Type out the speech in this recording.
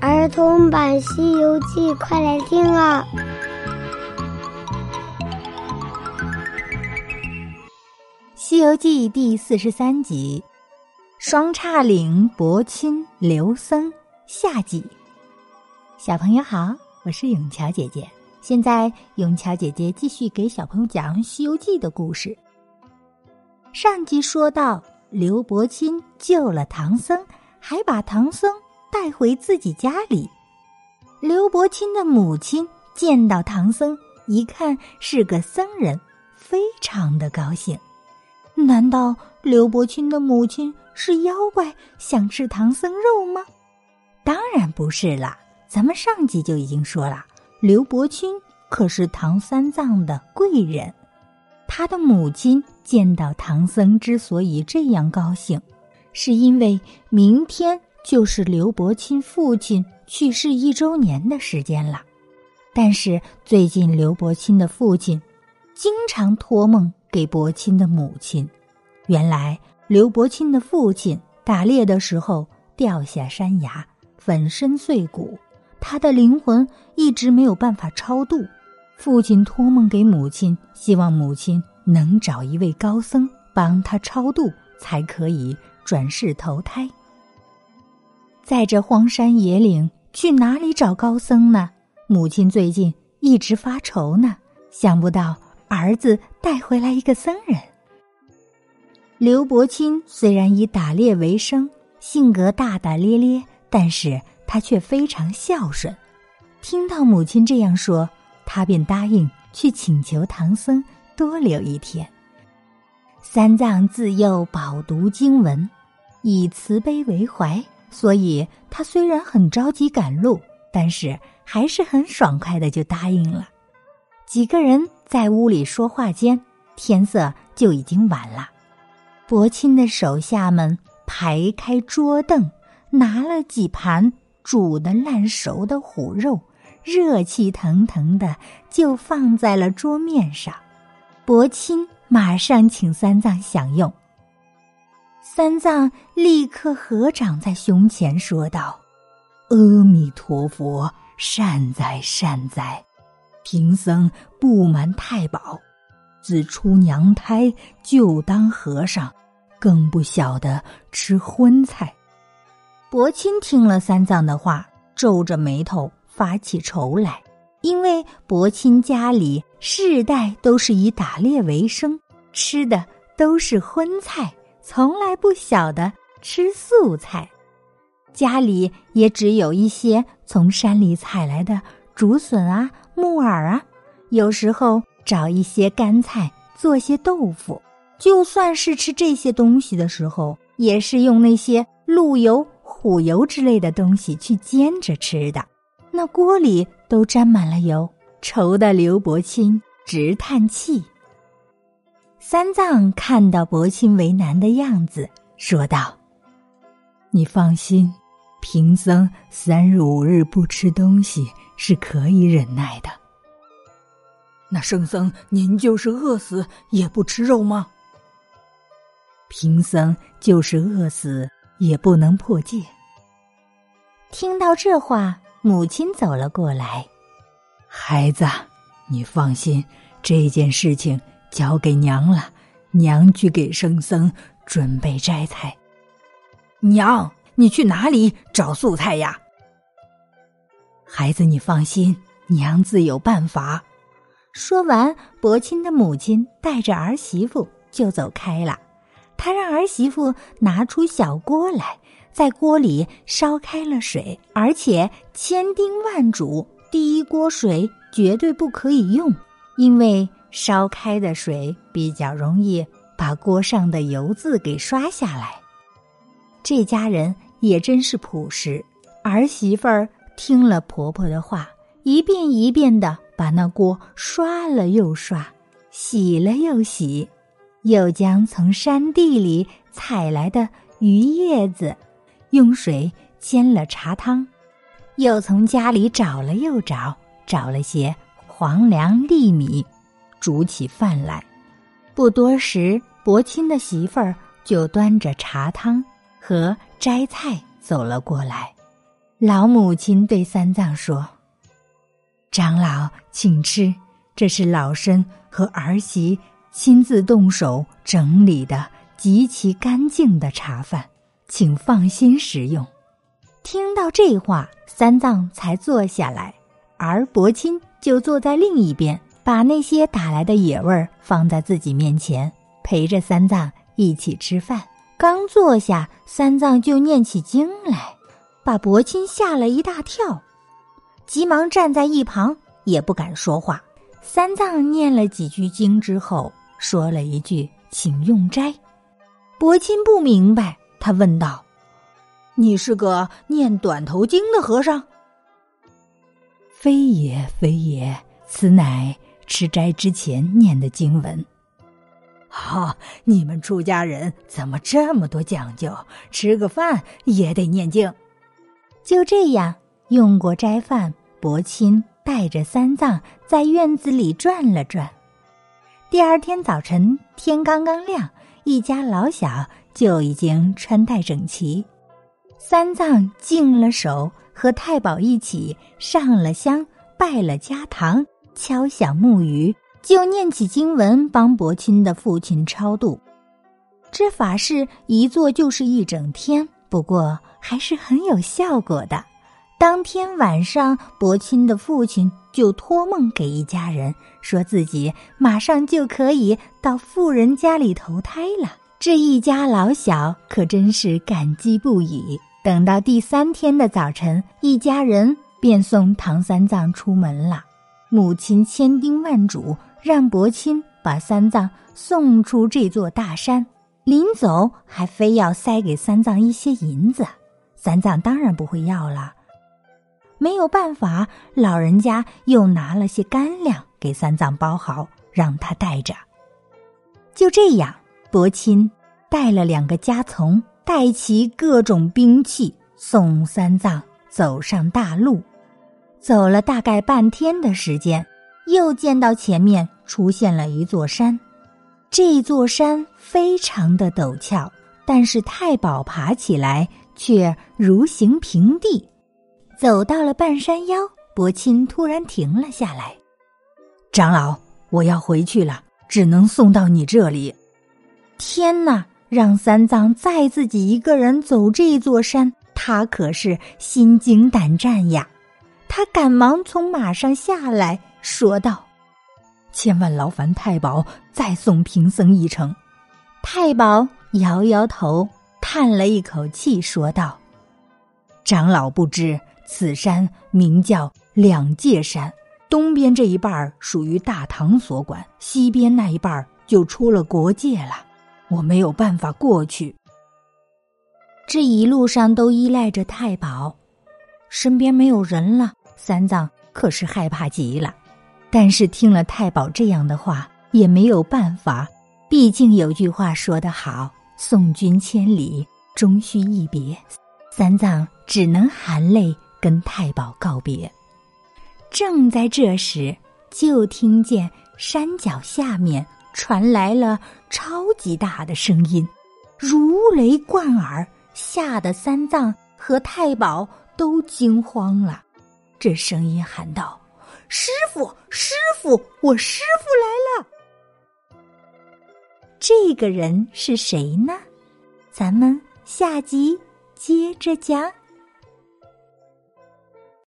儿童版《西游记》，快来听啊！《西游记》第四十三集：双叉岭伯钦刘僧下集。小朋友好，我是永桥姐姐。现在永桥姐姐继续给小朋友讲《西游记》的故事。上集说到，刘伯钦救了唐僧，还把唐僧。带回自己家里，刘伯钦的母亲见到唐僧，一看是个僧人，非常的高兴。难道刘伯钦的母亲是妖怪，想吃唐僧肉吗？当然不是啦，咱们上集就已经说了，刘伯钦可是唐三藏的贵人。他的母亲见到唐僧之所以这样高兴，是因为明天。就是刘伯钦父亲去世一周年的时间了，但是最近刘伯钦的父亲经常托梦给伯钦的母亲。原来刘伯钦的父亲打猎的时候掉下山崖，粉身碎骨，他的灵魂一直没有办法超度。父亲托梦给母亲，希望母亲能找一位高僧帮他超度，才可以转世投胎。在这荒山野岭，去哪里找高僧呢？母亲最近一直发愁呢。想不到儿子带回来一个僧人。刘伯钦虽然以打猎为生，性格大大咧咧，但是他却非常孝顺。听到母亲这样说，他便答应去请求唐僧多留一天。三藏自幼饱读经文，以慈悲为怀。所以他虽然很着急赶路，但是还是很爽快的就答应了。几个人在屋里说话间，天色就已经晚了。伯钦的手下们排开桌凳，拿了几盘煮的烂熟的虎肉，热气腾腾的就放在了桌面上。伯钦马上请三藏享用。三藏立刻合掌在胸前说道：“阿弥陀佛，善哉善哉！贫僧不瞒太保，自出娘胎就当和尚，更不晓得吃荤菜。”伯钦听了三藏的话，皱着眉头发起愁来，因为伯钦家里世代都是以打猎为生，吃的都是荤菜。从来不晓得吃素菜，家里也只有一些从山里采来的竹笋啊、木耳啊，有时候找一些干菜做些豆腐。就算是吃这些东西的时候，也是用那些鹿油、虎油之类的东西去煎着吃的，那锅里都沾满了油，愁得刘伯钦直叹气。三藏看到伯钦为难的样子，说道：“你放心，贫僧三日五日不吃东西是可以忍耐的。那圣僧，您就是饿死也不吃肉吗？贫僧就是饿死也不能破戒。”听到这话，母亲走了过来：“孩子，你放心，这件事情。”交给娘了，娘去给圣僧准备斋菜。娘，你去哪里找素菜呀？孩子，你放心，娘自有办法。说完，伯钦的母亲带着儿媳妇就走开了。他让儿媳妇拿出小锅来，在锅里烧开了水，而且千叮万嘱：第一锅水绝对不可以用，因为。烧开的水比较容易把锅上的油渍给刷下来。这家人也真是朴实。儿媳妇儿听了婆婆的话，一遍一遍的把那锅刷了又刷，洗了又洗，又将从山地里采来的鱼叶子用水煎了茶汤，又从家里找了又找，找了些黄粱粒米。煮起饭来，不多时，伯钦的媳妇儿就端着茶汤和摘菜走了过来。老母亲对三藏说：“长老，请吃，这是老身和儿媳亲自动手整理的极其干净的茶饭，请放心食用。”听到这话，三藏才坐下来，而伯钦就坐在另一边，把那些打来的野味儿放在自己面前，陪着三藏一起吃饭。刚坐下，三藏就念起经来，把伯钦吓了一大跳，急忙站在一旁，也不敢说话。三藏念了几句经之后，说了一句：“请用斋。”伯钦不明白，他问道。你是个念短头经的和尚？非也，非也，此乃吃斋之前念的经文。哈，你们出家人怎么这么多讲究？吃个饭也得念经。就这样，用过斋饭，伯钦带着三藏在院子里转了转。第二天早晨，天刚刚亮，一家老小就已经穿戴整齐。三藏净了手，和太保一起上了香，拜了家堂，敲响木鱼，就念起经文，帮伯钦的父亲超度。这法事一做就是一整天，不过还是很有效果的。当天晚上，伯钦的父亲就托梦给一家人，说自己马上就可以到富人家里投胎了。这一家老小可真是感激不已。等到第三天的早晨，一家人便送唐三藏出门了。母亲千叮万嘱，让伯钦把三藏送出这座大山。临走，还非要塞给三藏一些银子。三藏当然不会要了。没有办法，老人家又拿了些干粮给三藏包好，让他带着。就这样，伯钦带了两个家从。带齐各种兵器，送三藏走上大路。走了大概半天的时间，又见到前面出现了一座山。这座山非常的陡峭，但是太保爬起来却如行平地。走到了半山腰，伯钦突然停了下来：“长老，我要回去了，只能送到你这里。”天哪！让三藏再自己一个人走这座山，他可是心惊胆战呀！他赶忙从马上下来说道：“千万劳烦太保再送贫僧一程。”太保摇摇头，叹了一口气，说道：“长老不知，此山名叫两界山，东边这一半属于大唐所管，西边那一半就出了国界了。”我没有办法过去。这一路上都依赖着太保，身边没有人了，三藏可是害怕极了。但是听了太保这样的话，也没有办法。毕竟有句话说得好：“送君千里，终须一别。”三藏只能含泪跟太保告别。正在这时，就听见山脚下面。传来了超级大的声音，如雷贯耳，吓得三藏和太保都惊慌了。这声音喊道：“师傅，师傅，我师傅来了！”这个人是谁呢？咱们下集接着讲。